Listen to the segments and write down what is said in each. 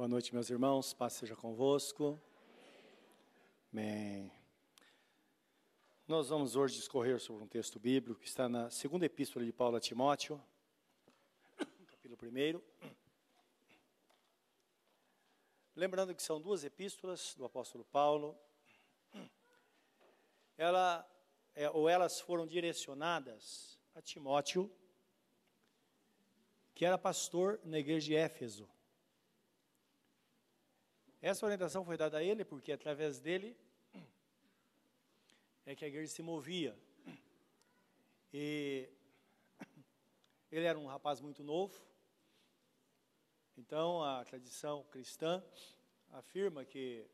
Boa noite, meus irmãos. Paz seja convosco. Bem. Nós vamos hoje discorrer sobre um texto bíblico que está na segunda epístola de Paulo a Timóteo, capítulo 1. Lembrando que são duas epístolas do apóstolo Paulo. Ela, é, ou elas foram direcionadas a Timóteo, que era pastor na igreja de Éfeso. Essa orientação foi dada a ele porque através dele é que a igreja se movia. E ele era um rapaz muito novo. Então a tradição cristã afirma que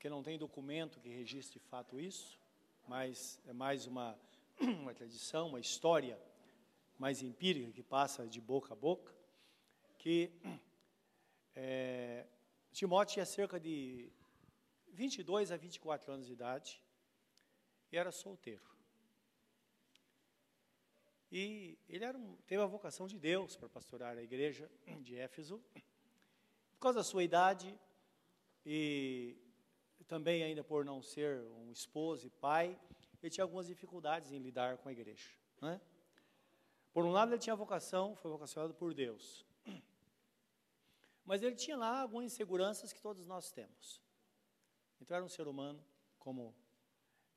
que não tem documento que registre de fato isso, mas é mais uma uma tradição, uma história mais empírica que passa de boca a boca, que é, Timóteo tinha cerca de 22 a 24 anos de idade e era solteiro. E ele era um, teve a vocação de Deus para pastorar a igreja de Éfeso. Por causa da sua idade e também ainda por não ser um esposo e pai, ele tinha algumas dificuldades em lidar com a igreja. Né? Por um lado, ele tinha vocação, foi vocacionado por Deus. Mas ele tinha lá algumas inseguranças que todos nós temos. Então era um ser humano, como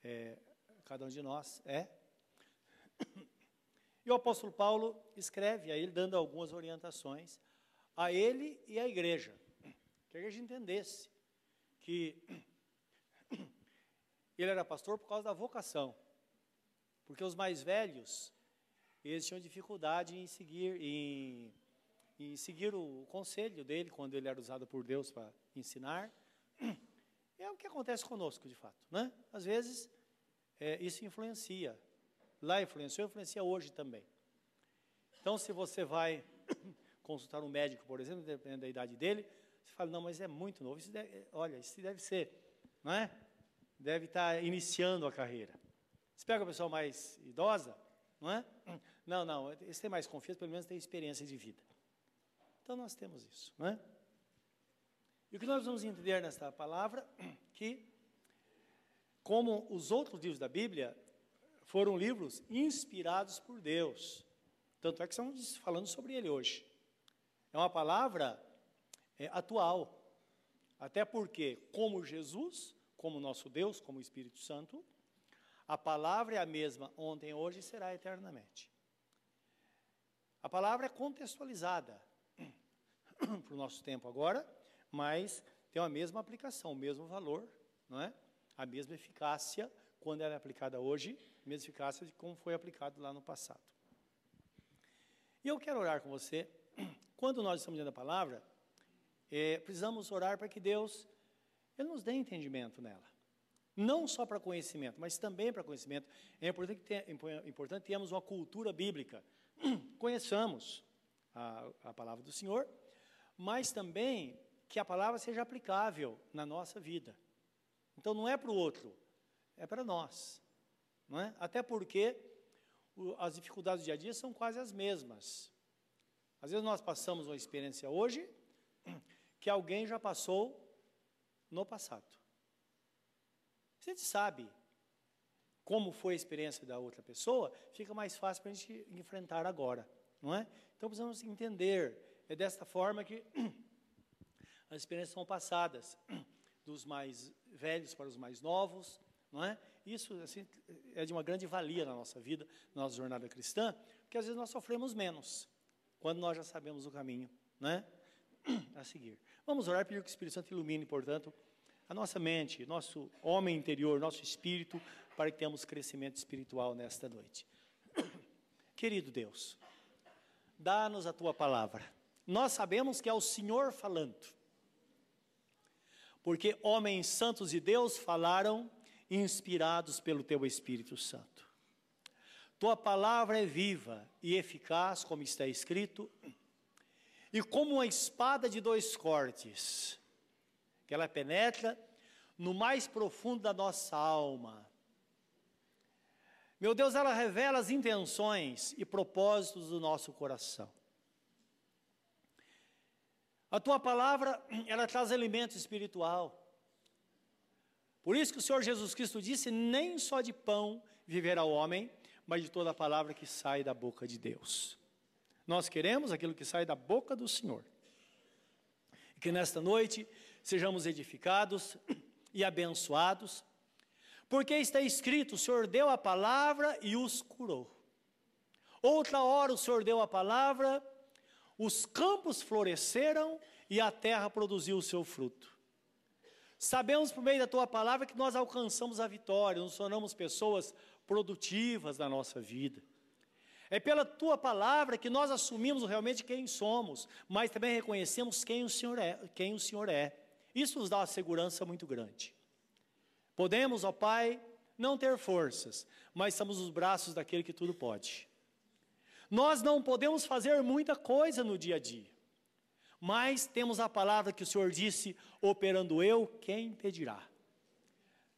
é, cada um de nós é. E o apóstolo Paulo escreve a ele, dando algumas orientações a ele e à igreja. Que a igreja entendesse que ele era pastor por causa da vocação. Porque os mais velhos, eles tinham dificuldade em seguir, em, em seguir o conselho dele, quando ele era usado por Deus para ensinar. É o que acontece conosco, de fato. Né? Às vezes, é, isso influencia. Lá influenciou, influencia hoje também. Então, se você vai consultar um médico, por exemplo, dependendo da idade dele, você fala, não, mas é muito novo. Isso deve, olha, isso deve ser, não é? Deve estar iniciando a carreira. Você pega a pessoa mais idosa, não é? Não, não, esse tem mais confiança, pelo menos tem experiência de vida. Então, nós temos isso, não é? E o que nós vamos entender nesta palavra, que, como os outros livros da Bíblia, foram livros inspirados por Deus. Tanto é que estamos falando sobre ele hoje. É uma palavra é, atual. Até porque, como Jesus, como nosso Deus, como Espírito Santo, a palavra é a mesma ontem, hoje e será eternamente. A palavra é contextualizada para o nosso tempo agora mas tem a mesma aplicação, o mesmo valor, não é? A mesma eficácia quando ela é aplicada hoje, a mesma eficácia de como foi aplicado lá no passado. E eu quero orar com você. Quando nós estamos lendo a palavra, é, precisamos orar para que Deus ele nos dê entendimento nela. Não só para conhecimento, mas também para conhecimento. É importante, que é importante termos uma cultura bíblica. Conheçamos a, a palavra do Senhor, mas também que a palavra seja aplicável na nossa vida. Então não é para o outro, é para nós. Não é? Até porque o, as dificuldades do dia a dia são quase as mesmas. Às vezes nós passamos uma experiência hoje que alguém já passou no passado. Se a gente sabe como foi a experiência da outra pessoa, fica mais fácil para a gente enfrentar agora, não é? Então precisamos entender, é desta forma que as experiências são passadas dos mais velhos para os mais novos, não é? Isso assim, é de uma grande valia na nossa vida, na nossa jornada cristã, porque às vezes nós sofremos menos quando nós já sabemos o caminho, né? A seguir. Vamos orar pedir que o Espírito Santo ilumine, portanto, a nossa mente, nosso homem interior, nosso espírito, para que tenhamos crescimento espiritual nesta noite. Querido Deus, dá-nos a tua palavra. Nós sabemos que é o Senhor falando porque homens santos de Deus falaram inspirados pelo teu Espírito Santo. Tua palavra é viva e eficaz, como está escrito, e como uma espada de dois cortes, que ela penetra no mais profundo da nossa alma. Meu Deus, ela revela as intenções e propósitos do nosso coração. A tua palavra, ela traz alimento espiritual. Por isso que o Senhor Jesus Cristo disse: nem só de pão viverá o homem, mas de toda a palavra que sai da boca de Deus. Nós queremos aquilo que sai da boca do Senhor. E que nesta noite sejamos edificados e abençoados, porque está escrito: o Senhor deu a palavra e os curou. Outra hora o Senhor deu a palavra, os campos floresceram e a terra produziu o seu fruto. Sabemos por meio da tua palavra que nós alcançamos a vitória, nos tornamos pessoas produtivas na nossa vida. É pela tua palavra que nós assumimos realmente quem somos, mas também reconhecemos quem o Senhor é. Quem o Senhor é. Isso nos dá uma segurança muito grande. Podemos, ó Pai, não ter forças, mas estamos nos braços daquele que tudo pode. Nós não podemos fazer muita coisa no dia a dia, mas temos a palavra que o Senhor disse: operando eu, quem impedirá?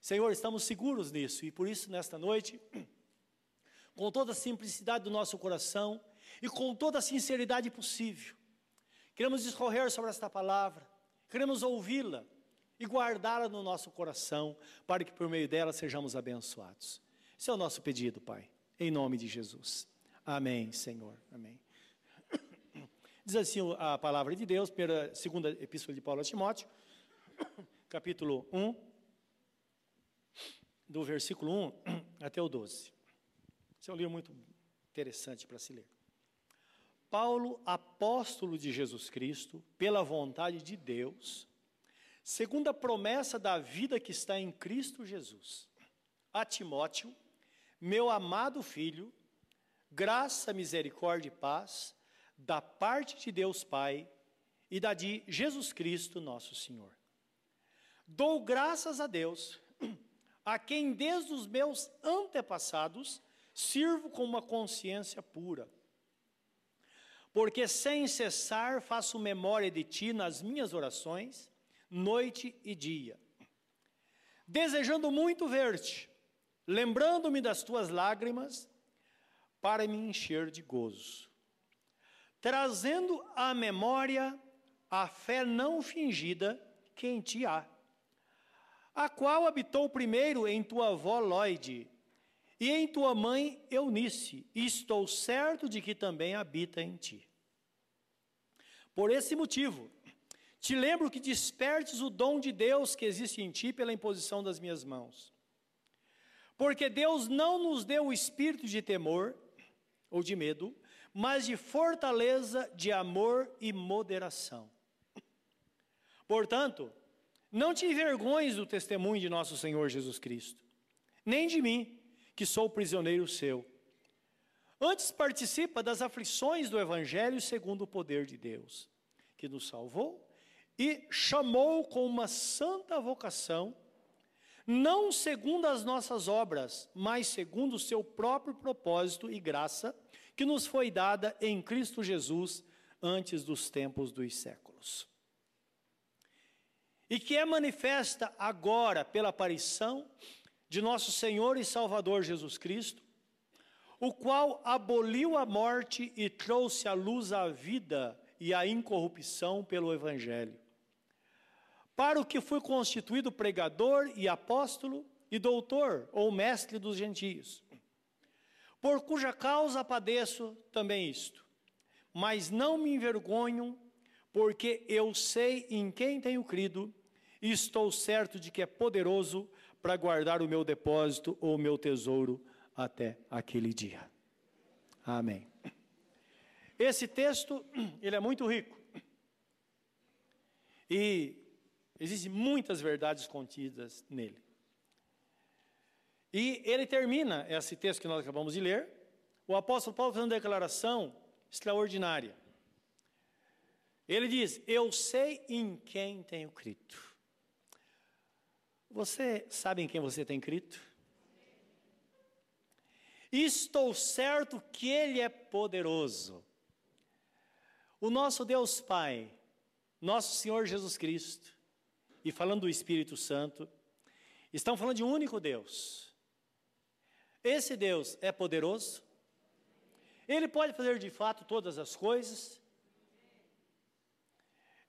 Senhor, estamos seguros nisso e por isso, nesta noite, com toda a simplicidade do nosso coração e com toda a sinceridade possível, queremos discorrer sobre esta palavra, queremos ouvi-la e guardá-la no nosso coração, para que por meio dela sejamos abençoados. Esse é o nosso pedido, Pai, em nome de Jesus. Amém, Senhor. Amém. Diz assim a palavra de Deus, pela segunda epístola de Paulo a Timóteo, capítulo 1, do versículo 1 até o 12. Esse é um livro muito interessante para se ler. Paulo, apóstolo de Jesus Cristo, pela vontade de Deus, segundo a promessa da vida que está em Cristo Jesus, a Timóteo, meu amado filho, graça, misericórdia e paz da parte de Deus Pai e da de Jesus Cristo, nosso Senhor. Dou graças a Deus, a quem desde os meus antepassados sirvo com uma consciência pura. Porque sem cessar faço memória de ti nas minhas orações, noite e dia, desejando muito ver-te, lembrando-me das tuas lágrimas para me encher de gozo, trazendo à memória a fé não fingida que em ti há, a qual habitou primeiro em tua avó Lloyd e em tua mãe Eunice, e estou certo de que também habita em ti. Por esse motivo, te lembro que despertes o dom de Deus que existe em ti pela imposição das minhas mãos. Porque Deus não nos deu o espírito de temor, ou de medo, mas de fortaleza, de amor e moderação. Portanto, não te envergonhes do testemunho de nosso Senhor Jesus Cristo, nem de mim, que sou prisioneiro seu. Antes participa das aflições do Evangelho segundo o poder de Deus, que nos salvou e chamou com uma santa vocação, não segundo as nossas obras, mas segundo o seu próprio propósito e graça, que nos foi dada em Cristo Jesus antes dos tempos dos séculos. E que é manifesta agora pela aparição de nosso Senhor e Salvador Jesus Cristo, o qual aboliu a morte e trouxe à luz a vida e a incorrupção pelo Evangelho. Para o que fui constituído pregador e apóstolo e doutor ou mestre dos gentios por cuja causa padeço também isto. Mas não me envergonho, porque eu sei em quem tenho crido, e estou certo de que é poderoso para guardar o meu depósito ou o meu tesouro até aquele dia. Amém. Esse texto, ele é muito rico. E existem muitas verdades contidas nele. E ele termina esse texto que nós acabamos de ler, o apóstolo Paulo fazendo uma declaração extraordinária. Ele diz: Eu sei em quem tenho crido. Você sabe em quem você tem crido? Estou certo que Ele é poderoso. O nosso Deus Pai, nosso Senhor Jesus Cristo, e falando do Espírito Santo, estão falando de um único Deus esse Deus é poderoso? Ele pode fazer de fato todas as coisas?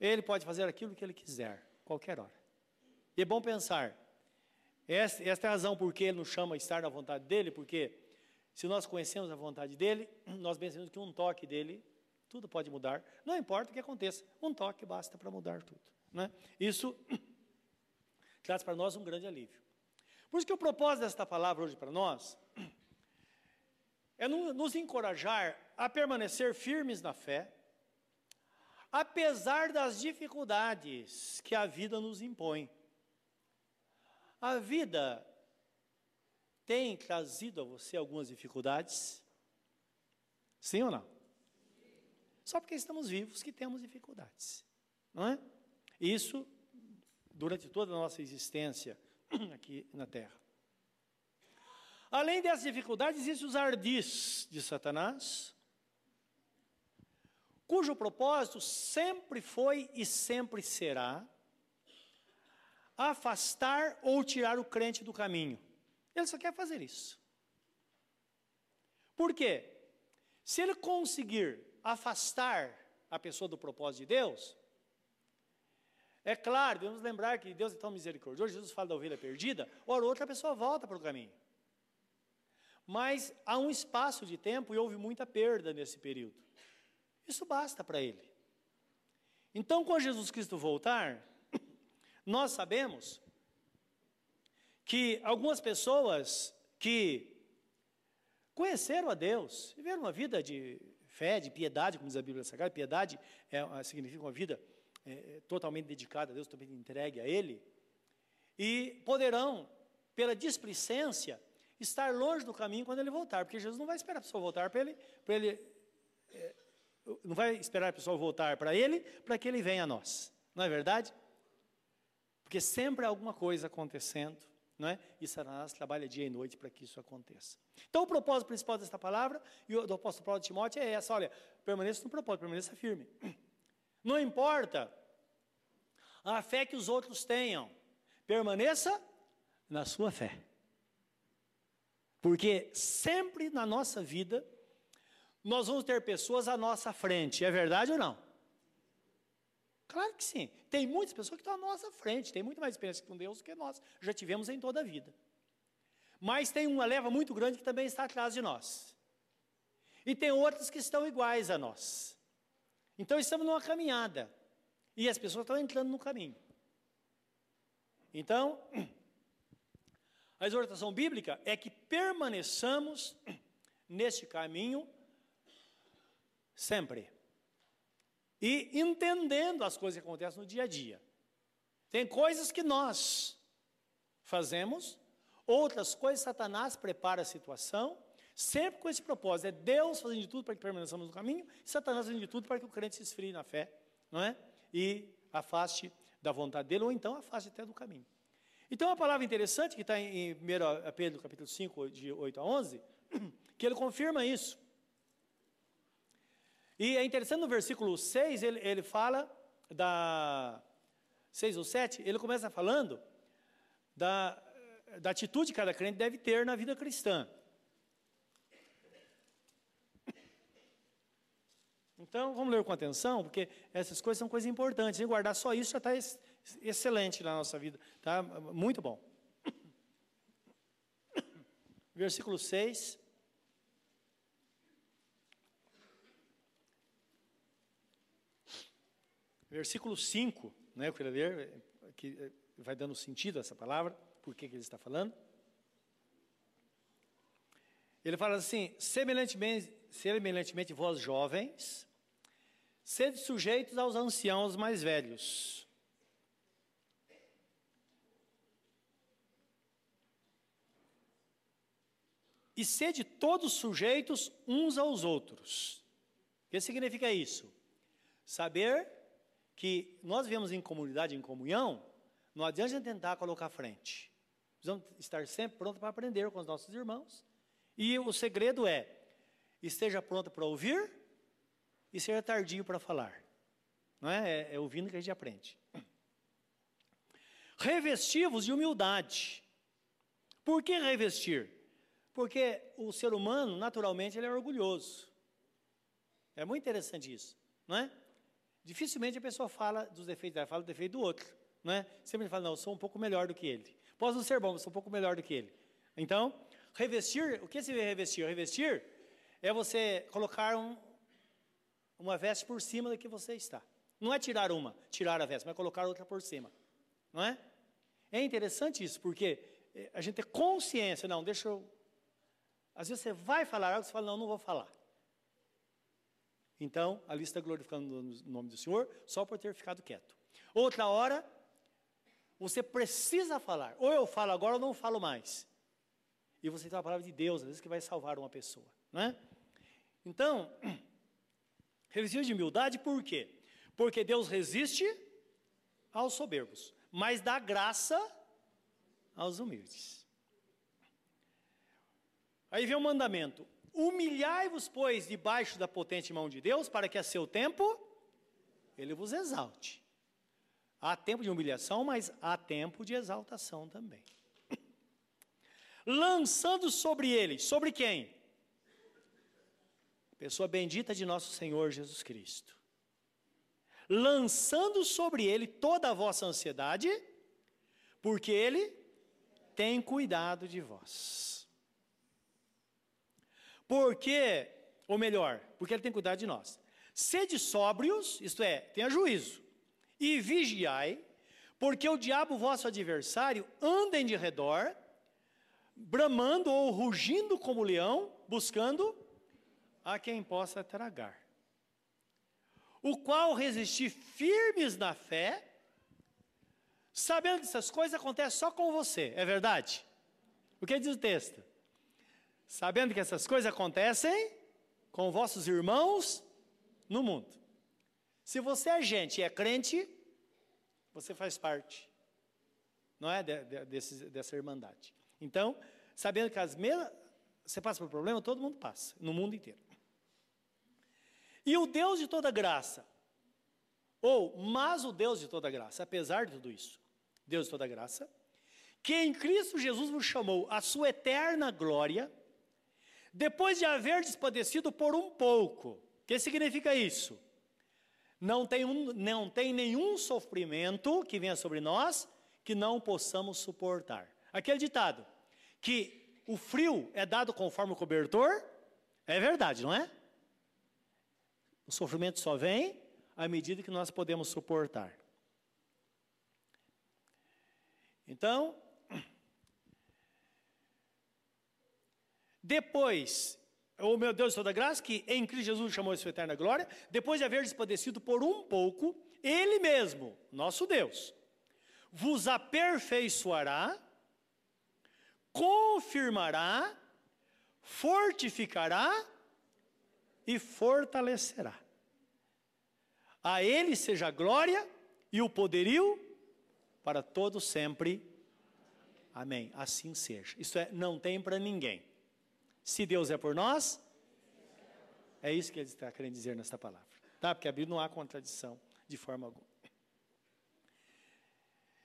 ele pode fazer aquilo que ele quiser, qualquer hora. E é bom pensar, esta, esta é a razão por que ele nos chama a estar na vontade dele, porque se nós conhecemos a vontade dele, nós pensamos que um toque dele, tudo pode mudar. Não importa o que aconteça, um toque basta para mudar tudo. Né? Isso traz para nós um grande alívio. Por isso que o propósito desta palavra hoje para nós é nos encorajar a permanecer firmes na fé, apesar das dificuldades que a vida nos impõe. A vida tem trazido a você algumas dificuldades? Sim ou não? Só porque estamos vivos que temos dificuldades, não é? Isso durante toda a nossa existência aqui na Terra. Além dessas dificuldades, existem os ardis de Satanás, cujo propósito sempre foi e sempre será afastar ou tirar o crente do caminho. Ele só quer fazer isso. Por quê? Se ele conseguir afastar a pessoa do propósito de Deus, é claro, devemos lembrar que Deus é tão misericordioso, Jesus fala da ovelha perdida, ora outra pessoa volta para o caminho. Mas há um espaço de tempo e houve muita perda nesse período. Isso basta para ele. Então, quando Jesus Cristo voltar, nós sabemos que algumas pessoas que conheceram a Deus, viveram uma vida de fé, de piedade, como diz a Bíblia Sagrada, piedade é, significa uma vida é, totalmente dedicada a Deus, totalmente entregue a Ele, e poderão, pela displicência, estar longe do caminho quando Ele voltar, porque Jesus não vai esperar a pessoa voltar para Ele, para Ele é, não vai esperar a pessoa voltar para Ele, para que Ele venha a nós, não é verdade? Porque sempre há alguma coisa acontecendo, não é? E Satanás trabalha dia e noite para que isso aconteça. Então, o propósito principal desta palavra, e do apóstolo Paulo de Timóteo é essa: olha, permaneça no propósito, permaneça firme. Não importa a fé que os outros tenham, permaneça na sua fé. Porque sempre na nossa vida, nós vamos ter pessoas à nossa frente, é verdade ou não? Claro que sim. Tem muitas pessoas que estão à nossa frente, tem muito mais experiência com Deus do que nós já tivemos em toda a vida. Mas tem uma leva muito grande que também está atrás de nós. E tem outras que estão iguais a nós. Então estamos numa caminhada. E as pessoas estão entrando no caminho. Então, a exortação bíblica é que permaneçamos neste caminho sempre e entendendo as coisas que acontecem no dia a dia. Tem coisas que nós fazemos, outras coisas Satanás prepara a situação, sempre com esse propósito, é Deus fazendo de tudo para que permaneçamos no caminho, e Satanás fazendo de tudo para que o crente se esfrie na fé, não é? E afaste da vontade dele, ou então afaste até do caminho. Então, uma palavra interessante que está em 1 Pedro capítulo 5, de 8 a 11, que ele confirma isso. E é interessante no versículo 6, ele, ele fala da 6 ou 7, ele começa falando da, da atitude que cada crente deve ter na vida cristã. Então, vamos ler com atenção, porque essas coisas são coisas importantes. E guardar só isso já está excelente na nossa vida. Tá? Muito bom. Versículo 6. Versículo 5, né, eu queria ler, que eh, vai dando sentido essa palavra, por que, que ele está falando. Ele fala assim: semelhantemente, semelhantemente vós jovens, sede sujeitos aos anciãos mais velhos. E sede todos sujeitos uns aos outros. O que significa isso? Saber que nós vivemos em comunidade, em comunhão, não adianta tentar colocar à frente. Precisamos estar sempre prontos para aprender com os nossos irmãos. E o segredo é, esteja pronto para ouvir e seja tardio para falar. Não é? é? É ouvindo que a gente aprende. Revestivos de humildade. Por que revestir? Porque o ser humano, naturalmente, ele é orgulhoso. É muito interessante isso, não é? dificilmente a pessoa fala dos defeitos dela, fala do defeito do outro. Né? Sempre fala, não, eu sou um pouco melhor do que ele. Posso não ser bom, mas sou um pouco melhor do que ele. Então, revestir, o que se vê revestir? Revestir é você colocar um, uma veste por cima da que você está. Não é tirar uma, tirar a veste, mas colocar outra por cima. Não é? É interessante isso, porque eh, a gente tem consciência, não, deixa eu. Às vezes você vai falar algo, você fala, não, não vou falar. Então, ali está glorificando o nome do Senhor, só por ter ficado quieto. Outra hora, você precisa falar. Ou eu falo agora ou não falo mais. E você tem a palavra de Deus, às vezes, que vai salvar uma pessoa. Não é? Então, revestido de humildade, por quê? Porque Deus resiste aos soberbos, mas dá graça aos humildes. Aí vem o mandamento: humilhai-vos, pois, debaixo da potente mão de Deus, para que a seu tempo ele vos exalte. Há tempo de humilhação, mas há tempo de exaltação também. Lançando sobre ele, sobre quem? Pessoa bendita de nosso Senhor Jesus Cristo. Lançando sobre ele toda a vossa ansiedade, porque ele tem cuidado de vós. Porque, ou melhor, porque ele tem cuidado de nós. Sede sóbrios, isto é, tenha juízo e vigiai, porque o diabo, vosso adversário, anda em redor, bramando ou rugindo como leão, buscando a quem possa tragar. O qual resistir firmes na fé, sabendo que essas coisas acontecem só com você, é verdade? O que diz o texto? Sabendo que essas coisas acontecem com vossos irmãos no mundo. Se você é gente e é crente, você faz parte, não é, de, de, desse, dessa irmandade. Então, sabendo que as mesmas, você passa por problema, todo mundo passa, no mundo inteiro. E o Deus de toda graça, ou, mas o Deus de toda graça, apesar de tudo isso, Deus de toda graça, que em Cristo Jesus vos chamou a sua eterna glória, depois de haver despadecido por um pouco. O que significa isso? não tem, um, não tem nenhum sofrimento que venha sobre nós que não possamos suportar. Aquele ditado, que o frio é dado conforme o cobertor, é verdade, não é? O sofrimento só vem à medida que nós podemos suportar. Então, depois o meu Deus de toda graça, que em Cristo Jesus chamou a sua eterna glória, depois de haver despadecido por um pouco, Ele mesmo, nosso Deus, vos aperfeiçoará, confirmará, fortificará e fortalecerá. A Ele seja a glória e o poderio para todos sempre. Amém. Assim seja. Isso é, não tem para ninguém. Se Deus é por nós, é isso que ele está querendo dizer nessa palavra. Tá? Porque a Bíblia não há contradição de forma alguma.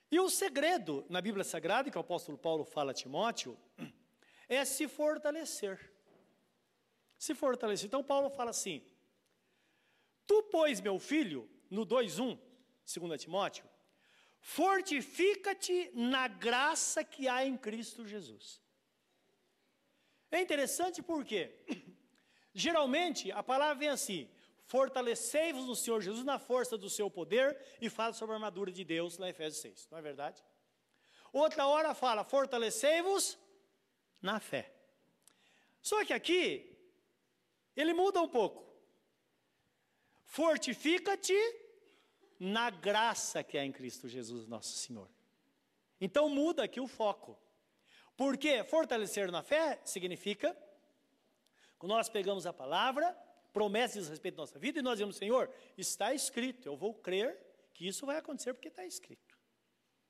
E o segredo na Bíblia Sagrada, que o apóstolo Paulo fala a Timóteo, é se fortalecer. Se fortalecer. Então Paulo fala assim: Tu, pois, meu filho, no 2:1, 2 Timóteo, fortifica-te na graça que há em Cristo Jesus. É interessante porque, geralmente, a palavra vem assim: fortalecei-vos no Senhor Jesus na força do seu poder, e fala sobre a armadura de Deus, em Efésios 6, não é verdade? Outra hora fala: fortalecei-vos na fé. Só que aqui, ele muda um pouco. Fortifica-te na graça que há em Cristo Jesus, nosso Senhor. Então muda aqui o foco. Porque fortalecer na fé significa que nós pegamos a palavra, promessas a respeito da nossa vida, e nós dizemos, Senhor, está escrito, eu vou crer que isso vai acontecer porque está escrito.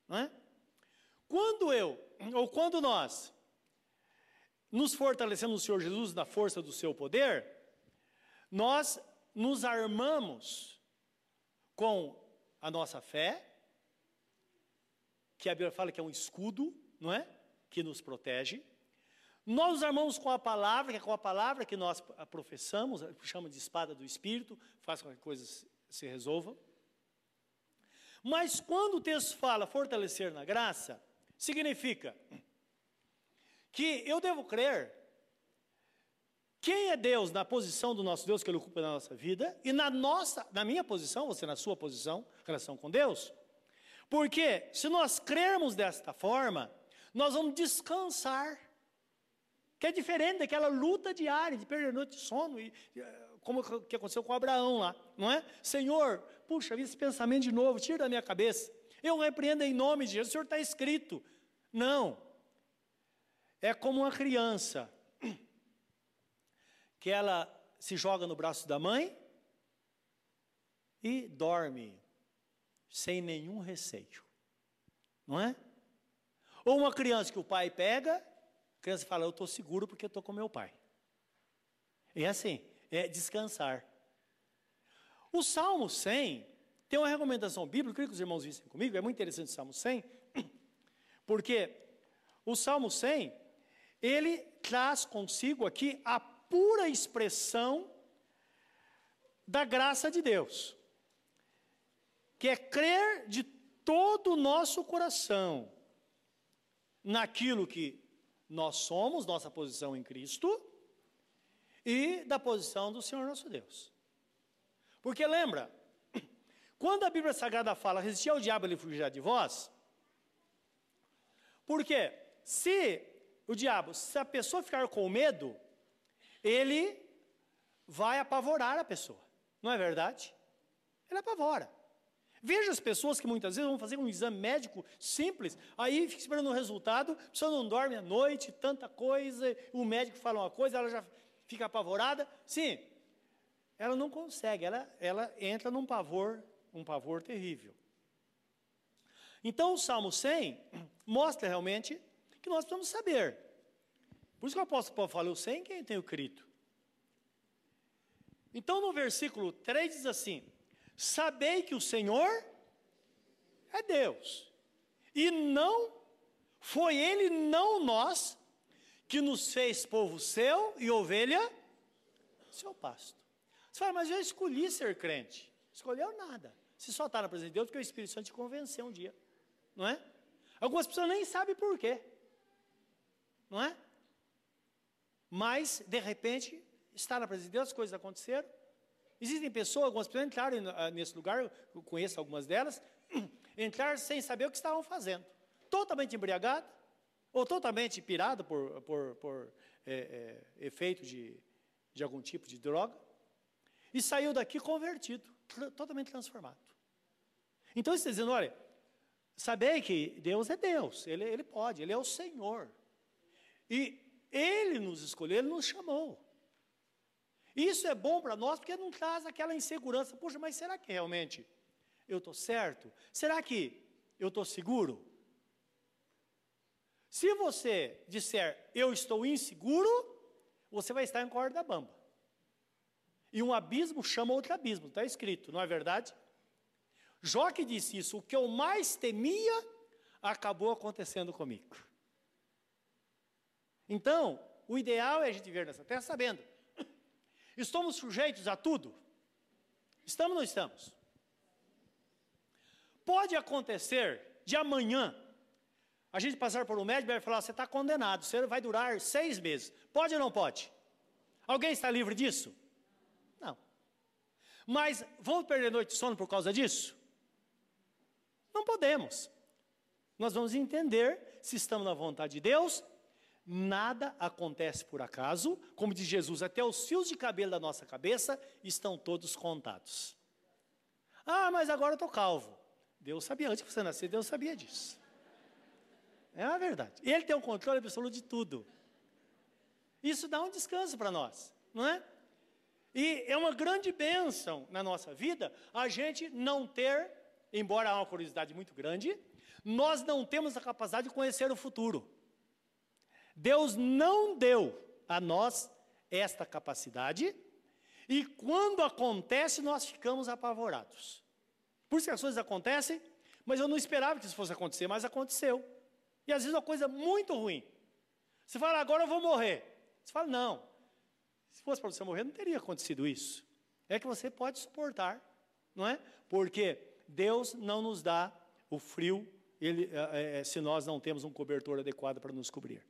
Não é? Quando eu, ou quando nós, nos fortalecemos no Senhor Jesus na força do seu poder, nós nos armamos com a nossa fé, que a Bíblia fala que é um escudo, não é? que nos protege. Nós nos armamos com a palavra, que é com a palavra que nós professamos, chama de espada do Espírito, faz com que coisas se resolvam. Mas quando o texto fala fortalecer na graça, significa que eu devo crer quem é Deus na posição do nosso Deus que Ele ocupa na nossa vida e na nossa, na minha posição, você na sua posição, relação com Deus. Porque se nós crermos desta forma, nós vamos descansar. Que é diferente daquela luta diária de perder noite de sono, e, eh, como que aconteceu com Abraão lá, não é? Senhor, puxa, vi esse pensamento de novo, tira da minha cabeça. Eu repreendo em nome de Jesus, o Senhor está escrito. Não. É como uma criança que ela se joga no braço da mãe e dorme sem nenhum receio. Não é? Ou uma criança que o pai pega, a criança fala, eu estou seguro porque estou com meu pai. É assim, é descansar. O Salmo 100 tem uma recomendação bíblica, eu queria que os irmãos vissem comigo, é muito interessante o Salmo 100, porque o Salmo 100, ele traz consigo aqui a pura expressão da graça de Deus, que é crer de todo o nosso coração naquilo que nós somos, nossa posição em Cristo, e da posição do Senhor nosso Deus. Porque lembra, quando a Bíblia Sagrada fala resistir ao diabo ele fugirá de vós, porque se o diabo, se a pessoa ficar com medo, ele vai apavorar a pessoa. Não é verdade? Ele apavora. Veja as pessoas que muitas vezes vão fazer um exame médico simples, aí fica esperando o resultado, a pessoa não dorme à noite, tanta coisa, o médico fala uma coisa, ela já fica apavorada. Sim, ela não consegue, ela, ela entra num pavor, um pavor terrível. Então o Salmo 100 mostra realmente que nós precisamos saber por isso que o apóstolo Paulo fala, eu sei em quem tenho crido. Então no versículo 3 diz assim: Sabei que o Senhor é Deus, e não foi Ele, não nós, que nos fez povo seu e ovelha seu pasto. Você fala, mas eu escolhi ser crente. Escolheu nada. Se só está na presença de Deus porque o Espírito Santo te convenceu um dia. Não é? Algumas pessoas nem sabem por quê. Não é? Mas, de repente, está na presença de Deus, as coisas aconteceram. Existem pessoas, algumas pessoas entraram ah, nesse lugar, eu conheço algumas delas, entraram sem saber o que estavam fazendo. Totalmente embriagado, ou totalmente pirado por, por, por é, é, efeito de, de algum tipo de droga, e saiu daqui convertido, totalmente transformado. Então, está dizendo, olha, saber que Deus é Deus, Ele, Ele pode, Ele é o Senhor. E ele nos escolheu, Ele nos chamou. Isso é bom para nós porque não traz aquela insegurança. Poxa, mas será que realmente eu estou certo? Será que eu estou seguro? Se você disser eu estou inseguro, você vai estar em corda bamba. E um abismo chama outro abismo, está escrito, não é verdade? Jó que disse isso, o que eu mais temia acabou acontecendo comigo. Então, o ideal é a gente ver nessa terra sabendo. Estamos sujeitos a tudo? Estamos ou não estamos? Pode acontecer de amanhã a gente passar por um médico e vai falar: você está condenado, você vai durar seis meses. Pode ou não pode? Alguém está livre disso? Não. Mas vamos perder noite de sono por causa disso? Não podemos. Nós vamos entender se estamos na vontade de Deus Nada acontece por acaso, como diz Jesus, até os fios de cabelo da nossa cabeça estão todos contados. Ah, mas agora eu estou calvo. Deus sabia, antes de você nascer, Deus sabia disso. É a verdade. Ele tem o controle absoluto de tudo. Isso dá um descanso para nós, não é? E é uma grande bênção na nossa vida a gente não ter, embora há uma curiosidade muito grande, nós não temos a capacidade de conhecer o futuro. Deus não deu a nós esta capacidade, e quando acontece, nós ficamos apavorados. Por isso que as coisas acontecem, mas eu não esperava que isso fosse acontecer, mas aconteceu. E às vezes é uma coisa muito ruim. Você fala, agora eu vou morrer. Você fala, não. Se fosse para você morrer, não teria acontecido isso. É que você pode suportar, não é? Porque Deus não nos dá o frio ele, é, é, se nós não temos um cobertor adequado para nos cobrir.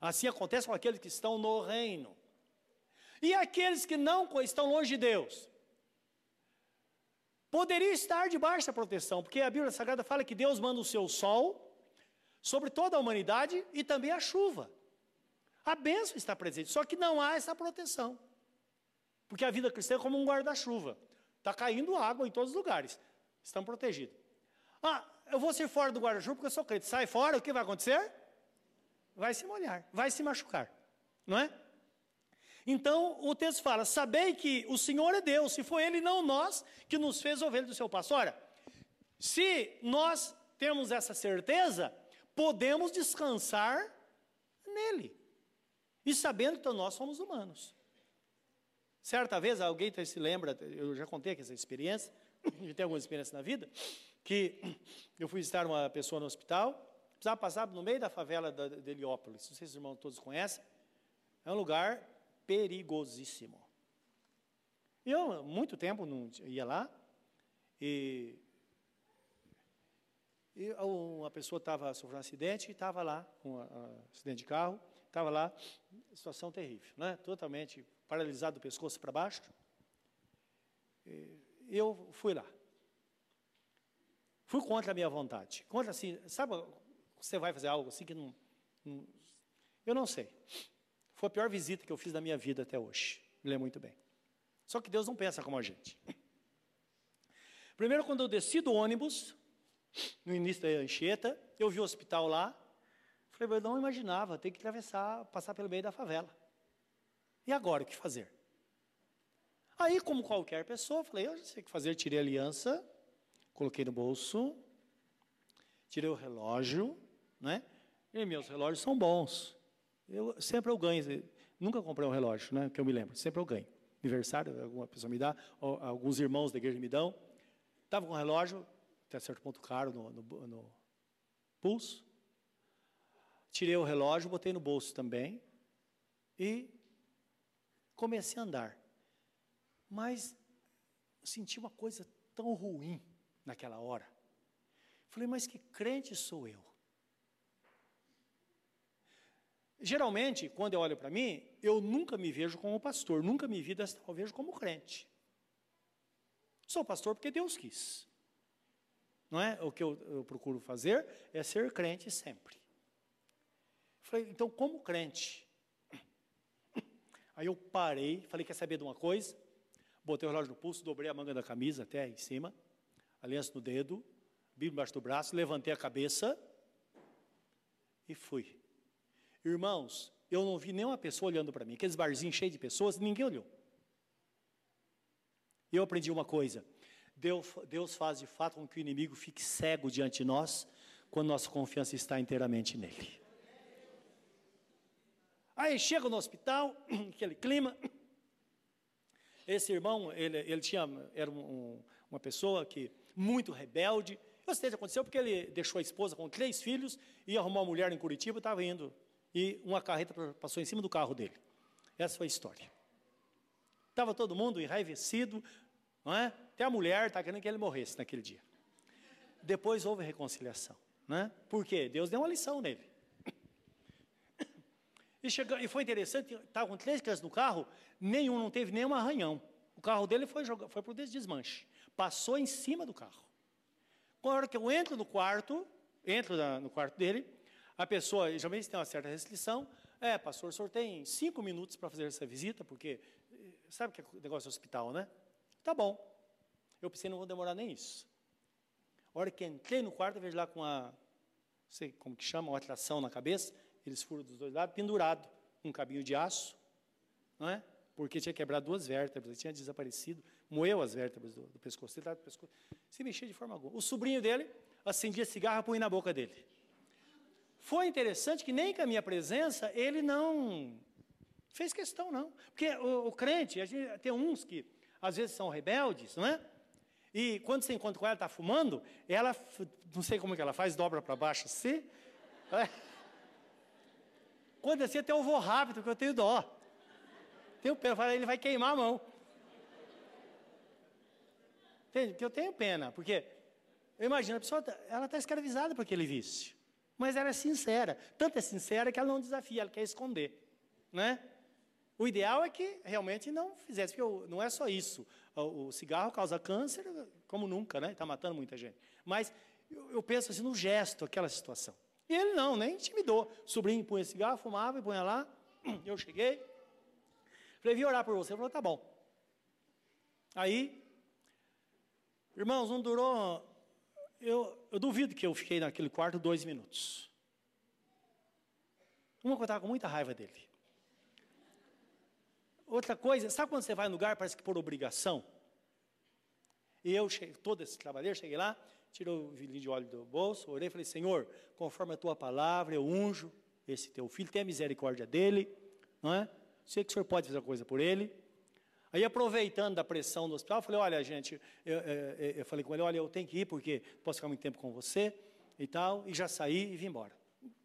Assim acontece com aqueles que estão no reino. E aqueles que não estão longe de Deus. Poderia estar debaixo da proteção, porque a Bíblia Sagrada fala que Deus manda o seu sol sobre toda a humanidade e também a chuva. A bênção está presente, só que não há essa proteção. Porque a vida cristã é como um guarda-chuva. Está caindo água em todos os lugares. Estão protegidos. Ah, eu vou ser fora do guarda-chuva porque eu sou crente. Sai fora, o que vai acontecer? Vai se molhar, vai se machucar. Não é? Então, o texto fala: Sabei que o Senhor é Deus, se foi Ele, não nós, que nos fez ovelha do seu passo. Ora, se nós temos essa certeza, podemos descansar nele. E sabendo que nós somos humanos. Certa vez, alguém se lembra, eu já contei aqui essa experiência, já tem alguma experiência na vida, que eu fui visitar uma pessoa no hospital, precisava passar no meio da favela de Heliópolis, não sei se os irmãos todos conhecem, é um lugar perigosíssimo. Eu, muito tempo, não ia lá, e e uma pessoa estava sofrendo um acidente e estava lá, um, um acidente de carro, estava lá, situação terrível, né? totalmente paralisado do pescoço para baixo. E eu fui lá. Fui contra a minha vontade. Contra assim, sabe, você vai fazer algo assim que não, não. Eu não sei. Foi a pior visita que eu fiz da minha vida até hoje. Me lembro muito bem. Só que Deus não pensa como a gente. Primeiro, quando eu desci do ônibus, no início da Anchieta, eu vi o hospital lá. Falei, eu não imaginava ter que atravessar, passar pelo meio da favela. E agora, o que fazer? Aí, como qualquer pessoa, falei, eu já sei o que fazer, tirei a aliança, coloquei no bolso, tirei o relógio, né? E meus relógios são bons. Eu, sempre eu ganho, nunca comprei um relógio, né? Que eu me lembro, sempre eu ganho. Aniversário, alguma pessoa me dá, alguns irmãos da igreja me dão. Estava com o relógio, até certo ponto caro no, no, no pulso. Tirei o relógio, botei no bolso também e comecei a andar. Mas senti uma coisa tão ruim naquela hora. Falei, mas que crente sou eu? Geralmente, quando eu olho para mim, eu nunca me vejo como pastor, nunca me vi dessa, eu vejo como crente. Sou pastor porque Deus quis. Não é? O que eu, eu procuro fazer é ser crente sempre. Falei, então, como crente? Aí eu parei, falei, quer saber de uma coisa? Botei o relógio no pulso, dobrei a manga da camisa até em cima, aliança no dedo, Bíblia embaixo do braço, levantei a cabeça e fui. Irmãos, eu não vi nenhuma pessoa olhando para mim. Aqueles barzinhos cheios de pessoas, ninguém olhou. E eu aprendi uma coisa: Deus, Deus faz de fato com que o inimigo fique cego diante de nós, quando nossa confiança está inteiramente nele. Aí chega no hospital, aquele clima. Esse irmão, ele, ele tinha, era um, uma pessoa que muito rebelde. Eu sei que aconteceu porque ele deixou a esposa com três filhos, ia arrumar uma mulher em Curitiba, estava indo. E uma carreta passou em cima do carro dele. Essa foi a história. Estava todo mundo enraivecido, não é? Até a mulher está querendo que ele morresse naquele dia. Depois houve reconciliação. Né? Por quê? Deus deu uma lição nele. E, chegou, e foi interessante, estava com três crianças no carro, nenhum, não teve nenhum arranhão. O carro dele foi, foi para o desmanche. Passou em cima do carro. Com a hora que eu entro no quarto, entro na, no quarto dele, a pessoa, geralmente tem uma certa restrição, é, pastor, o senhor tem cinco minutos para fazer essa visita, porque eh, sabe que é negócio de hospital, né? Tá bom. Eu pensei, não vou demorar nem isso. A hora que entrei no quarto, eu vejo lá com a, não sei como que chama, uma atração na cabeça, eles furam dos dois lados, pendurado, um cabinho de aço, não é? Porque tinha quebrado duas vértebras, tinha desaparecido, moeu as vértebras do, do pescoço, ele do pescoço, se mexia de forma alguma. O sobrinho dele acendia cigarro e punha na boca dele. Foi interessante que nem com a minha presença ele não fez questão, não. Porque o, o crente, a gente, tem uns que às vezes são rebeldes, não é? E quando você encontra com ela, está fumando, ela, não sei como que ela faz, dobra para baixo assim. É. Quando assim, até eu vou rápido, porque eu tenho dó. Tem o pé, ele vai queimar a mão. Entende? Porque eu tenho pena, porque eu imagino, a pessoa, tá, ela está escravizada por aquele vício. Mas ela é sincera. Tanto é sincera que ela não desafia, ela quer esconder. Né? O ideal é que realmente não fizesse, porque não é só isso. O cigarro causa câncer como nunca, né? Está matando muita gente. Mas eu, penso assim no gesto, aquela situação. E ele não, nem intimidou. Sobrinho punha cigarro, fumava e punha lá. Eu cheguei. Falei, vim orar por você. Ele falou, tá bom. Aí, irmãos, não durou eu, eu duvido que eu fiquei naquele quarto dois minutos. Uma que eu estava com muita raiva dele. Outra coisa, sabe quando você vai no lugar, parece que por obrigação? E eu, cheguei, todo esse trabalho, cheguei lá, tirei o vidrinho de óleo do bolso, orei e falei, Senhor, conforme a tua palavra, eu unjo esse teu filho, tenha misericórdia dele, não é? Sei que o Senhor pode fazer coisa por ele. Aí, aproveitando da pressão do hospital, eu falei: olha, gente, eu, eu, eu, falei com ele: olha, eu tenho que ir porque posso ficar muito tempo com você e tal, e já saí e vim embora.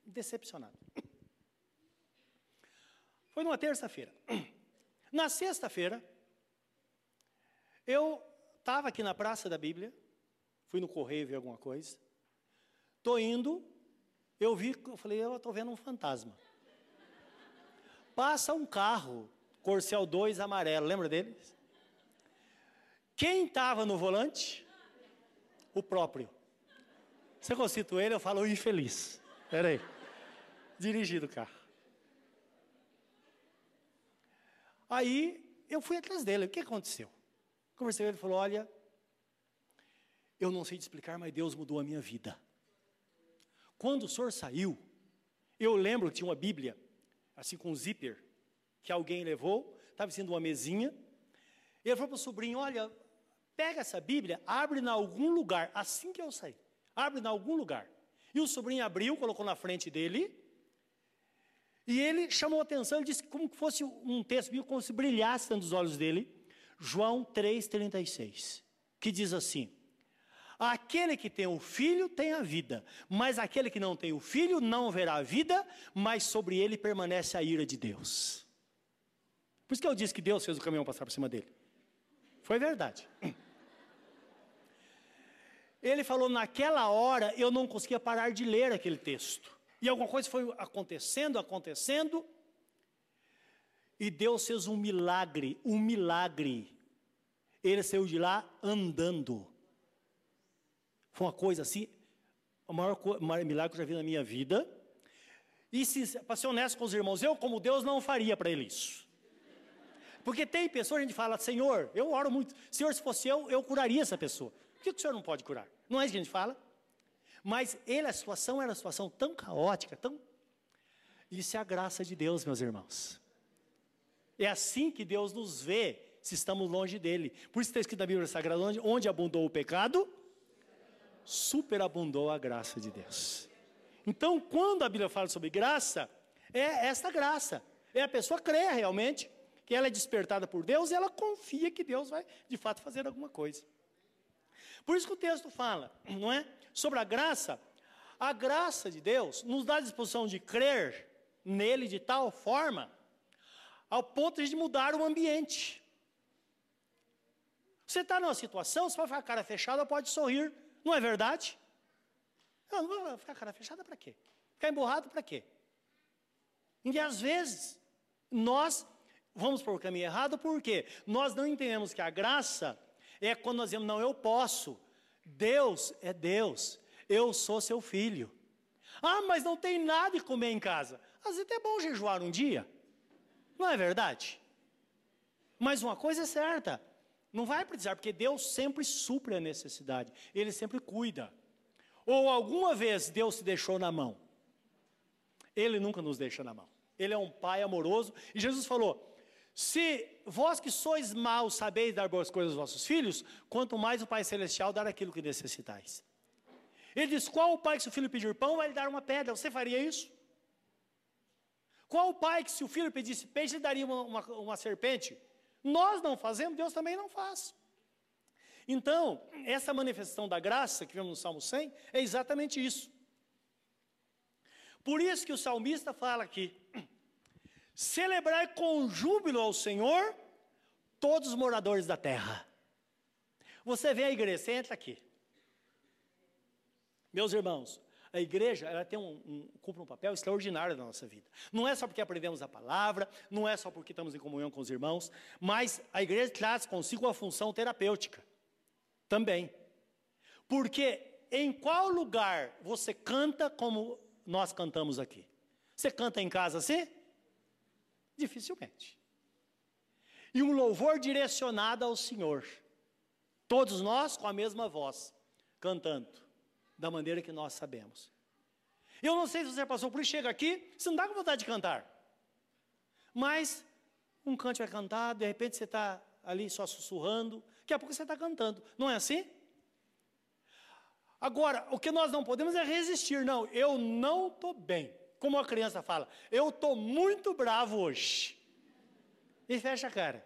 Decepcionado. Foi numa terça-feira. Na sexta-feira, eu estava aqui na Praça da Bíblia, fui no correio ver alguma coisa. Estou indo, eu vi, eu falei: eu estou vendo um fantasma. Passa um carro Corcel 2 amarelo, lembra deles? Quem estava no volante? O próprio. Se eu cito ele, eu falo infeliz. Espera aí. O carro. Aí eu fui atrás dele. O que aconteceu? Conversei com ele, ele falou: Olha, eu não sei te explicar, mas Deus mudou a minha vida. Quando o senhor saiu, eu lembro que tinha uma Bíblia, assim com um zíper, que alguém levou, estava sendo uma mesinha. E ele falou para o sobrinho: Olha, pega essa Bíblia, abre em algum lugar, assim que eu sair. Abre em algum lugar. E o sobrinho abriu, colocou na frente dele. E ele chamou a atenção, ele disse como que fosse um texto bíblico, como se brilhasse dentro dos olhos dele. João 3,36, que diz assim: Aquele que tem o filho tem a vida, mas aquele que não tem o filho não verá a vida, mas sobre ele permanece a ira de Deus. Por isso que eu disse que Deus fez o caminhão passar por cima dele. Foi verdade. Ele falou, naquela hora eu não conseguia parar de ler aquele texto. E alguma coisa foi acontecendo, acontecendo. E Deus fez um milagre, um milagre. Ele saiu de lá andando. Foi uma coisa assim, o maior, maior milagre que eu já vi na minha vida. E para ser honesto com os irmãos, eu, como Deus, não faria para ele isso. Porque tem pessoas, a gente fala, Senhor, eu oro muito. Senhor, se fosse eu, eu curaria essa pessoa. Por que o Senhor não pode curar? Não é isso que a gente fala? Mas ele, a situação era uma situação tão caótica, tão. Isso é a graça de Deus, meus irmãos. É assim que Deus nos vê se estamos longe dele. Por isso está escrito na Bíblia Sagrada: onde, onde abundou o pecado, superabundou a graça de Deus. Então, quando a Bíblia fala sobre graça, é esta graça. É a pessoa crer realmente que ela é despertada por Deus e ela confia que Deus vai, de fato, fazer alguma coisa. Por isso que o texto fala, não é? Sobre a graça. A graça de Deus nos dá a disposição de crer nele de tal forma, ao ponto de mudar o ambiente. Você está numa situação, você vai ficar cara fechada, pode sorrir, não é verdade? Não, não vou ficar cara fechada para quê? Ficar emburrado para quê? E às vezes, nós vamos por caminho errado, porque nós não entendemos que a graça é quando nós dizemos, não, eu posso. Deus é Deus, eu sou seu filho. Ah, mas não tem nada de comer em casa. Às vezes é bom jejuar um dia, não é verdade? Mas uma coisa é certa, não vai precisar, porque Deus sempre supre a necessidade, Ele sempre cuida. Ou alguma vez Deus se deixou na mão? Ele nunca nos deixa na mão. Ele é um pai amoroso. E Jesus falou: se vós que sois maus sabeis dar boas coisas aos vossos filhos, quanto mais o Pai Celestial dar aquilo que necessitais. Ele diz: qual o pai que se o filho pedir pão vai lhe dar uma pedra? Você faria isso? Qual o pai que se o filho pedisse peixe lhe daria uma, uma, uma serpente? Nós não fazemos, Deus também não faz. Então, essa manifestação da graça que vemos no Salmo 100 é exatamente isso. Por isso que o salmista fala aqui: Celebrai com júbilo ao Senhor todos os moradores da terra. Você vem à igreja, você entra aqui. Meus irmãos, a igreja ela tem um, um, cumpre um papel extraordinário na nossa vida. Não é só porque aprendemos a palavra, não é só porque estamos em comunhão com os irmãos, mas a igreja traz consigo a função terapêutica também. Porque em qual lugar você canta como nós cantamos aqui? Você canta em casa assim? Dificilmente. E um louvor direcionado ao Senhor. Todos nós com a mesma voz, cantando da maneira que nós sabemos. Eu não sei se você passou por isso, chega aqui, você não dá com vontade de cantar. Mas um cante vai cantar, de repente você está ali só sussurrando, daqui a pouco você está cantando. Não é assim? Agora, o que nós não podemos é resistir. Não, eu não estou bem. Como a criança fala, eu estou muito bravo hoje. E fecha a cara.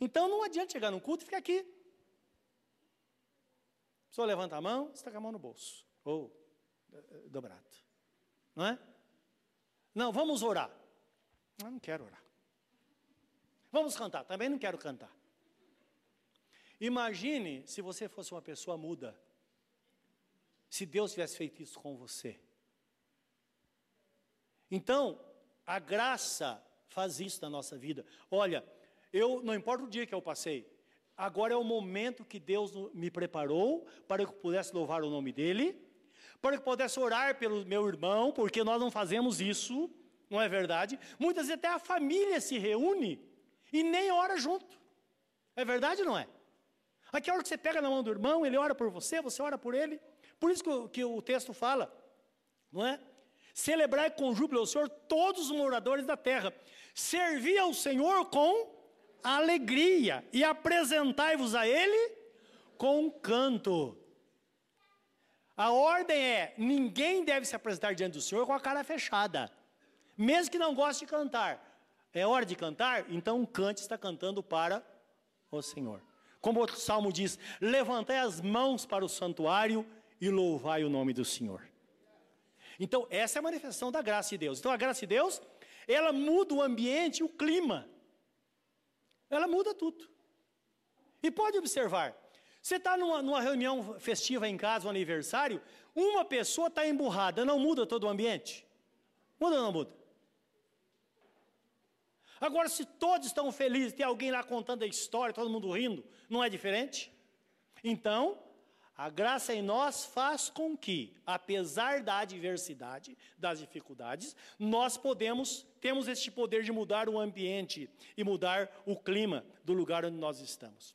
Então não adianta chegar num culto e ficar aqui. Só levanta a mão, está com a mão no bolso. Ou uh, dobrado. Não é? Não, vamos orar. Eu não quero orar. Vamos cantar. Também não quero cantar. Imagine se você fosse uma pessoa muda. Se Deus tivesse feito isso com você. Então, a graça faz isso na nossa vida. Olha, eu não importa o dia que eu passei, agora é o momento que Deus me preparou para que eu pudesse louvar o nome dEle, para que eu pudesse orar pelo meu irmão, porque nós não fazemos isso, não é verdade? Muitas vezes até a família se reúne e nem ora junto. É verdade ou não é? Aqui a hora que você pega na mão do irmão, ele ora por você, você ora por ele. Por isso que o, que o texto fala, não é? Celebrai com júbilo ao Senhor todos os moradores da terra. Servi ao Senhor com alegria e apresentai-vos a Ele com canto. A ordem é: ninguém deve se apresentar diante do Senhor com a cara fechada, mesmo que não goste de cantar. É hora de cantar? Então cante, está cantando para o Senhor. Como outro salmo diz: levantai as mãos para o santuário e louvai o nome do Senhor. Então, essa é a manifestação da graça de Deus. Então, a graça de Deus, ela muda o ambiente, o clima ela muda tudo. E pode observar, você está numa, numa, reunião festiva em casa, um aniversário, uma pessoa está emburrada, não muda todo o ambiente? Muda ou não muda? Agora, se todos estão felizes, tem alguém lá contando a história, todo mundo rindo, não é diferente? Então, a graça em nós faz com que, apesar da adversidade, das dificuldades, nós podemos, temos este poder de mudar o ambiente e mudar o clima do lugar onde nós estamos.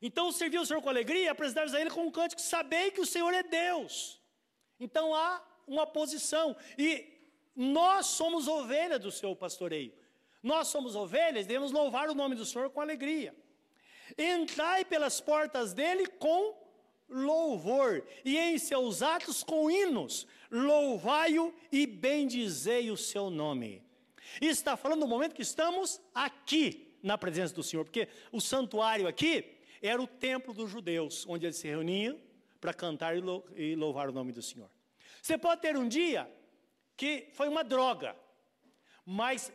Então, servir o Senhor com alegria, apresentar-vos a Ele com um cântico, sabei que o Senhor é Deus. Então, há uma posição, e nós somos ovelhas do seu pastoreio. Nós somos ovelhas, devemos louvar o nome do Senhor com alegria. Entrai pelas portas dele com louvor, e em seus atos com hinos, louvai-o e bendizei o seu nome. Isso está falando do momento que estamos aqui na presença do Senhor, porque o santuário aqui era o templo dos judeus, onde eles se reuniam para cantar e louvar o nome do Senhor. Você pode ter um dia que foi uma droga, mas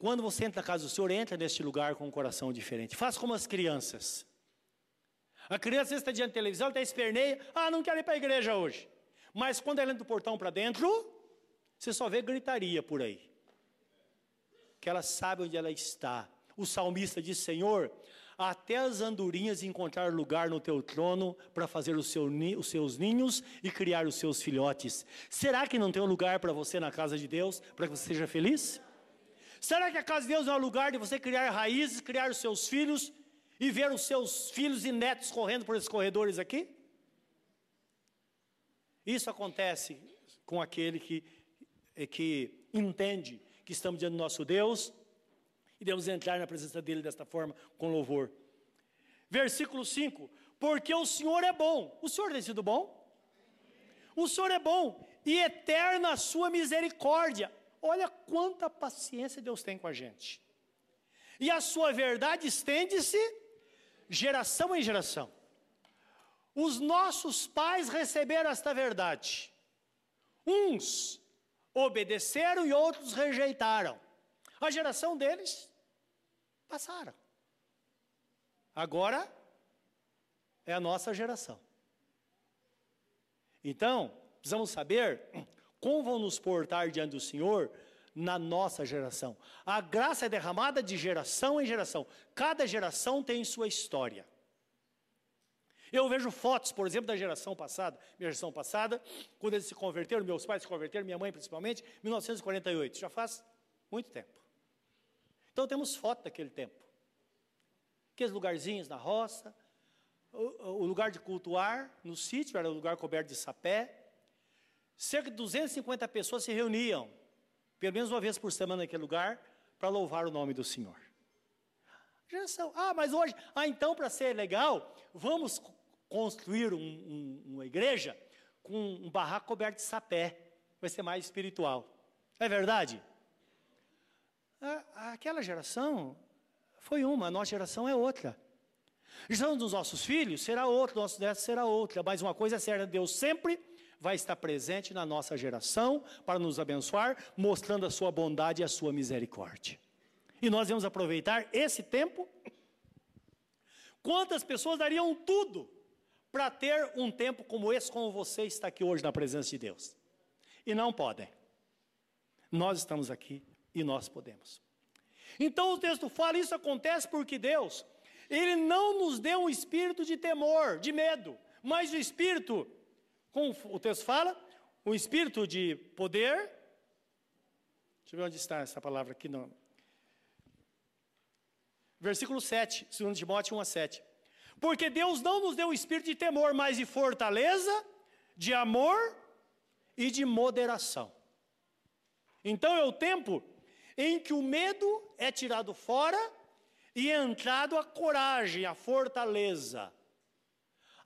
quando você entra na casa do Senhor, entra neste lugar com um coração diferente. Faça como as crianças. A criança está diante da televisão, está esperneia, ah, não quero ir para a igreja hoje. Mas quando ela entra do portão para dentro, você só vê gritaria por aí. Que ela sabe onde ela está. O salmista diz: Senhor, até as andorinhas encontrar lugar no teu trono para fazer os, seu, os seus ninhos e criar os seus filhotes. Será que não tem um lugar para você na casa de Deus, para que você seja feliz? Será que a casa de Deus é um lugar de você criar raízes, criar os seus filhos e ver os seus filhos e netos correndo por esses corredores aqui? Isso acontece com aquele que, que entende que estamos diante do nosso Deus e devemos entrar na presença dele desta forma, com louvor. Versículo 5: Porque o Senhor é bom. O Senhor tem sido bom? O Senhor é bom e eterna a sua misericórdia Olha quanta paciência Deus tem com a gente. E a sua verdade estende-se geração em geração. Os nossos pais receberam esta verdade. Uns obedeceram e outros rejeitaram. A geração deles passaram. Agora é a nossa geração. Então, precisamos saber como vão nos portar diante do Senhor na nossa geração. A graça é derramada de geração em geração. Cada geração tem sua história. Eu vejo fotos, por exemplo, da geração passada, minha geração passada, quando eles se converteram, meus pais se converteram, minha mãe principalmente, 1948, já faz muito tempo. Então temos foto daquele tempo. Aqueles lugarzinhos na roça, o, o lugar de cultuar, no sítio, era um lugar coberto de sapé. Cerca de 250 pessoas se reuniam, pelo menos uma vez por semana naquele lugar, para louvar o nome do Senhor. Geração, ah, mas hoje, ah, então para ser legal, vamos construir um, um, uma igreja com um barraco coberto de sapé. Vai ser mais espiritual. É verdade? aquela geração foi uma, a nossa geração é outra. A geração dos nossos filhos será outra, do nosso netos será outra. Mas uma coisa é certa, Deus sempre vai estar presente na nossa geração para nos abençoar, mostrando a sua bondade e a sua misericórdia. E nós vamos aproveitar esse tempo. Quantas pessoas dariam tudo para ter um tempo como esse, como você está aqui hoje na presença de Deus? E não podem. Nós estamos aqui e nós podemos. Então o texto fala, isso acontece porque Deus, Ele não nos deu um espírito de temor, de medo, mas o espírito, como o texto fala, um espírito de poder. Deixa eu ver onde está essa palavra aqui. Não. Versículo 7, 2 Timóteo 1 a 7. Porque Deus não nos deu o espírito de temor, mas de fortaleza, de amor e de moderação. Então é o tempo em que o medo é tirado fora e é entrado a coragem, a fortaleza.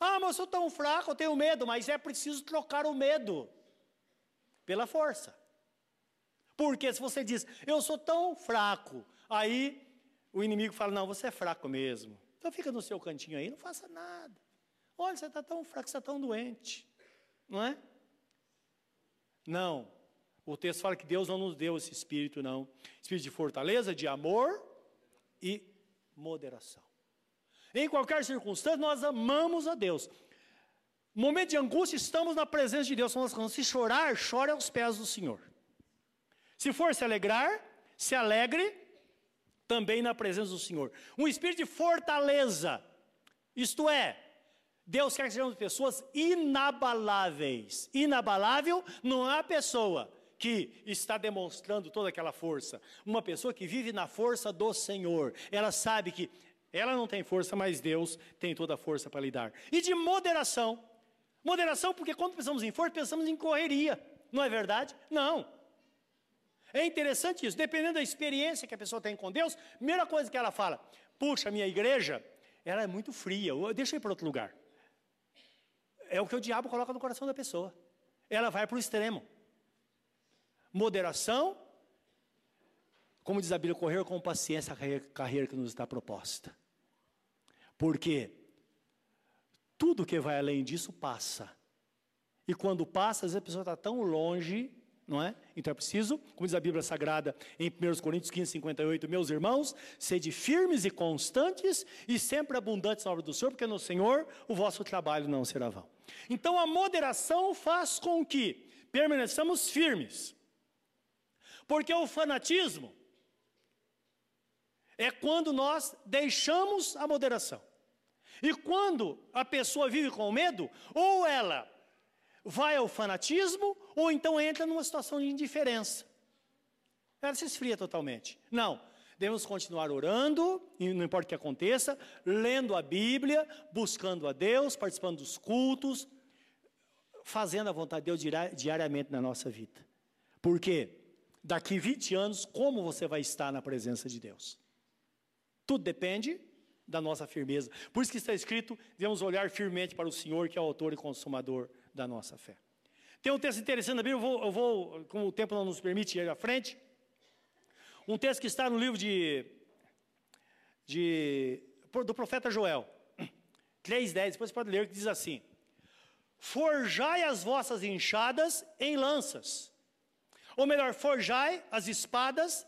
Ah, mas eu sou tão fraco, eu tenho medo, mas é preciso trocar o medo pela força. Porque se você diz, eu sou tão fraco, aí o inimigo fala, não, você é fraco mesmo. Então fica no seu cantinho aí, não faça nada. Olha, você está tão fraco, você está tão doente. Não é? Não. O texto fala que Deus não nos deu esse espírito, não. Espírito de fortaleza, de amor e moderação. Em qualquer circunstância, nós amamos a Deus. Momento de angústia, estamos na presença de Deus. Se chorar, chore aos pés do Senhor. Se for se alegrar, se alegre também na presença do Senhor. Um espírito de fortaleza, isto é, Deus quer que sejamos pessoas inabaláveis. Inabalável não é a pessoa, que está demonstrando toda aquela força. Uma pessoa que vive na força do Senhor. Ela sabe que ela não tem força, mas Deus tem toda a força para lhe dar. E de moderação. Moderação, porque quando pensamos em força, pensamos em correria. Não é verdade? Não. É interessante isso. Dependendo da experiência que a pessoa tem com Deus, primeira coisa que ela fala: puxa, minha igreja, ela é muito fria, deixa eu ir para outro lugar. É o que o diabo coloca no coração da pessoa. Ela vai para o extremo moderação, como diz a Bíblia, correr com paciência a carreira que nos está proposta. Porque tudo que vai além disso passa. E quando passa, às vezes a pessoa está tão longe, não é? Então é preciso, como diz a Bíblia Sagrada em 1 Coríntios 15, 58, meus irmãos, sede firmes e constantes e sempre abundantes na obra do Senhor, porque no Senhor o vosso trabalho não será vão. Então a moderação faz com que permaneçamos firmes. Porque o fanatismo é quando nós deixamos a moderação. E quando a pessoa vive com medo, ou ela vai ao fanatismo, ou então entra numa situação de indiferença. Ela se esfria totalmente. Não, devemos continuar orando, não importa o que aconteça, lendo a Bíblia, buscando a Deus, participando dos cultos, fazendo a vontade de Deus diariamente na nossa vida. Por quê? daqui 20 anos, como você vai estar na presença de Deus. Tudo depende da nossa firmeza. Por isso que está escrito, devemos olhar firmemente para o Senhor, que é o autor e consumador da nossa fé. Tem um texto interessante na Bíblia, eu vou, eu vou como o tempo não nos permite ir à frente, um texto que está no livro de, de do profeta Joel, 3,10, depois você pode ler, que diz assim, Forjai as vossas enxadas em lanças, ou melhor, forjai as espadas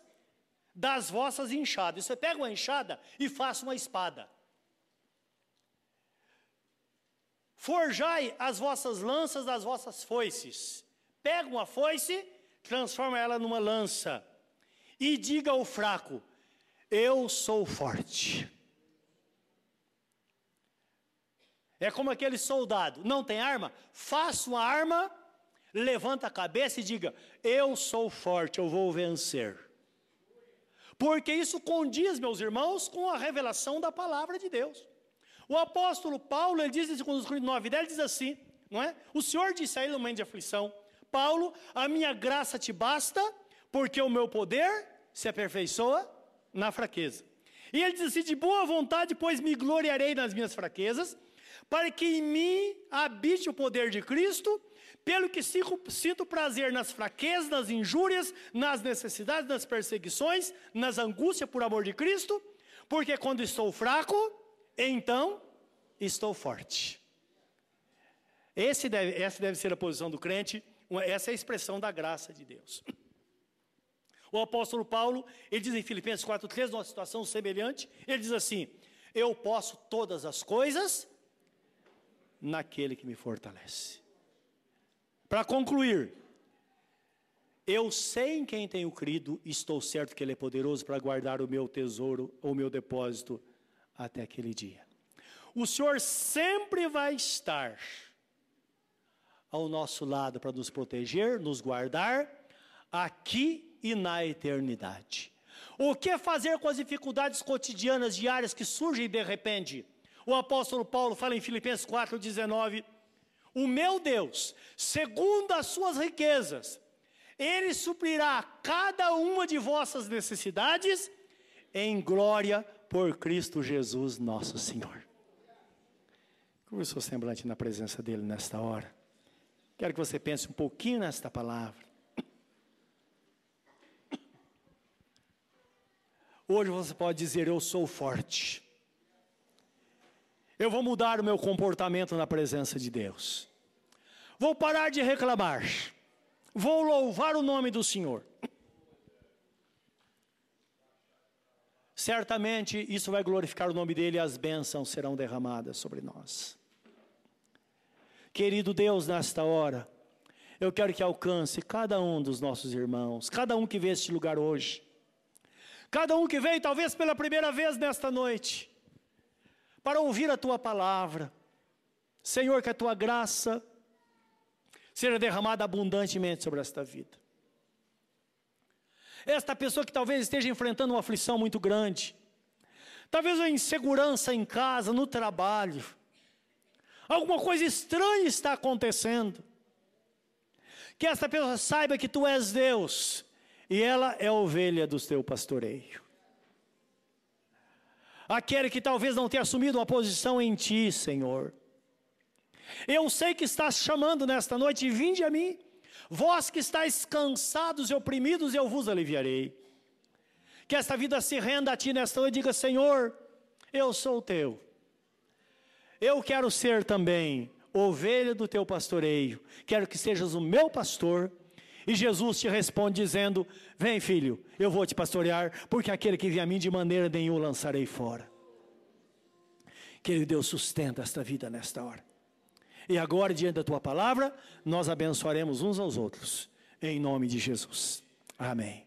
das vossas enxadas. Você pega uma enxada e faça uma espada. Forjai as vossas lanças das vossas foices. Pega uma foice, transforma ela numa lança. E diga ao fraco: Eu sou forte. É como aquele soldado, não tem arma? Faça uma arma, levanta a cabeça e diga: Eu sou forte, eu vou vencer. Porque isso condiz, meus irmãos, com a revelação da palavra de Deus. O apóstolo Paulo, ele diz em 2 Coríntios 9, 10, ele diz assim, não é? O Senhor disse a ele no momento de aflição, Paulo, a minha graça te basta, porque o meu poder se aperfeiçoa na fraqueza. E ele diz assim, de boa vontade, pois me gloriarei nas minhas fraquezas, para que em mim habite o poder de Cristo, pelo que sinto prazer nas fraquezas, nas injúrias, nas necessidades, nas perseguições, nas angústias por amor de Cristo, porque quando estou fraco, então estou forte. Deve, essa deve ser a posição do crente, essa é a expressão da graça de Deus. O apóstolo Paulo, ele diz em Filipenses 4,3, numa situação semelhante, ele diz assim: Eu posso todas as coisas naquele que me fortalece. Para concluir, eu sei em quem tenho crido, estou certo que Ele é poderoso para guardar o meu tesouro, o meu depósito, até aquele dia. O Senhor sempre vai estar ao nosso lado para nos proteger, nos guardar, aqui e na eternidade. O que fazer com as dificuldades cotidianas, diárias que surgem de repente? O apóstolo Paulo fala em Filipenses 4,19: O meu Deus, segundo as suas riquezas, Ele suprirá cada uma de vossas necessidades em glória por Cristo Jesus, nosso Senhor. Como o seu semblante na presença dEle nesta hora. Quero que você pense um pouquinho nesta palavra. Hoje você pode dizer: Eu sou forte. Eu vou mudar o meu comportamento na presença de Deus. Vou parar de reclamar. Vou louvar o nome do Senhor. Certamente isso vai glorificar o nome dele e as bênçãos serão derramadas sobre nós. Querido Deus, nesta hora, eu quero que alcance cada um dos nossos irmãos, cada um que vê este lugar hoje, cada um que veio talvez pela primeira vez nesta noite para ouvir a tua palavra. Senhor, que a tua graça seja derramada abundantemente sobre esta vida. Esta pessoa que talvez esteja enfrentando uma aflição muito grande, talvez uma insegurança em casa, no trabalho, alguma coisa estranha está acontecendo. Que esta pessoa saiba que tu és Deus e ela é ovelha do teu pastoreio aquele que talvez não tenha assumido uma posição em ti, Senhor. Eu sei que estás chamando nesta noite, vinde a mim. Vós que estáis cansados e oprimidos, eu vos aliviarei. Que esta vida se renda a ti nesta noite e diga: Senhor, eu sou teu. Eu quero ser também ovelha do teu pastoreio. Quero que sejas o meu pastor. E Jesus te responde dizendo: Vem, filho, eu vou te pastorear, porque aquele que vem a mim de maneira nenhuma lançarei fora. Querido Deus, sustenta esta vida nesta hora. E agora, diante da tua palavra, nós abençoaremos uns aos outros, em nome de Jesus. Amém.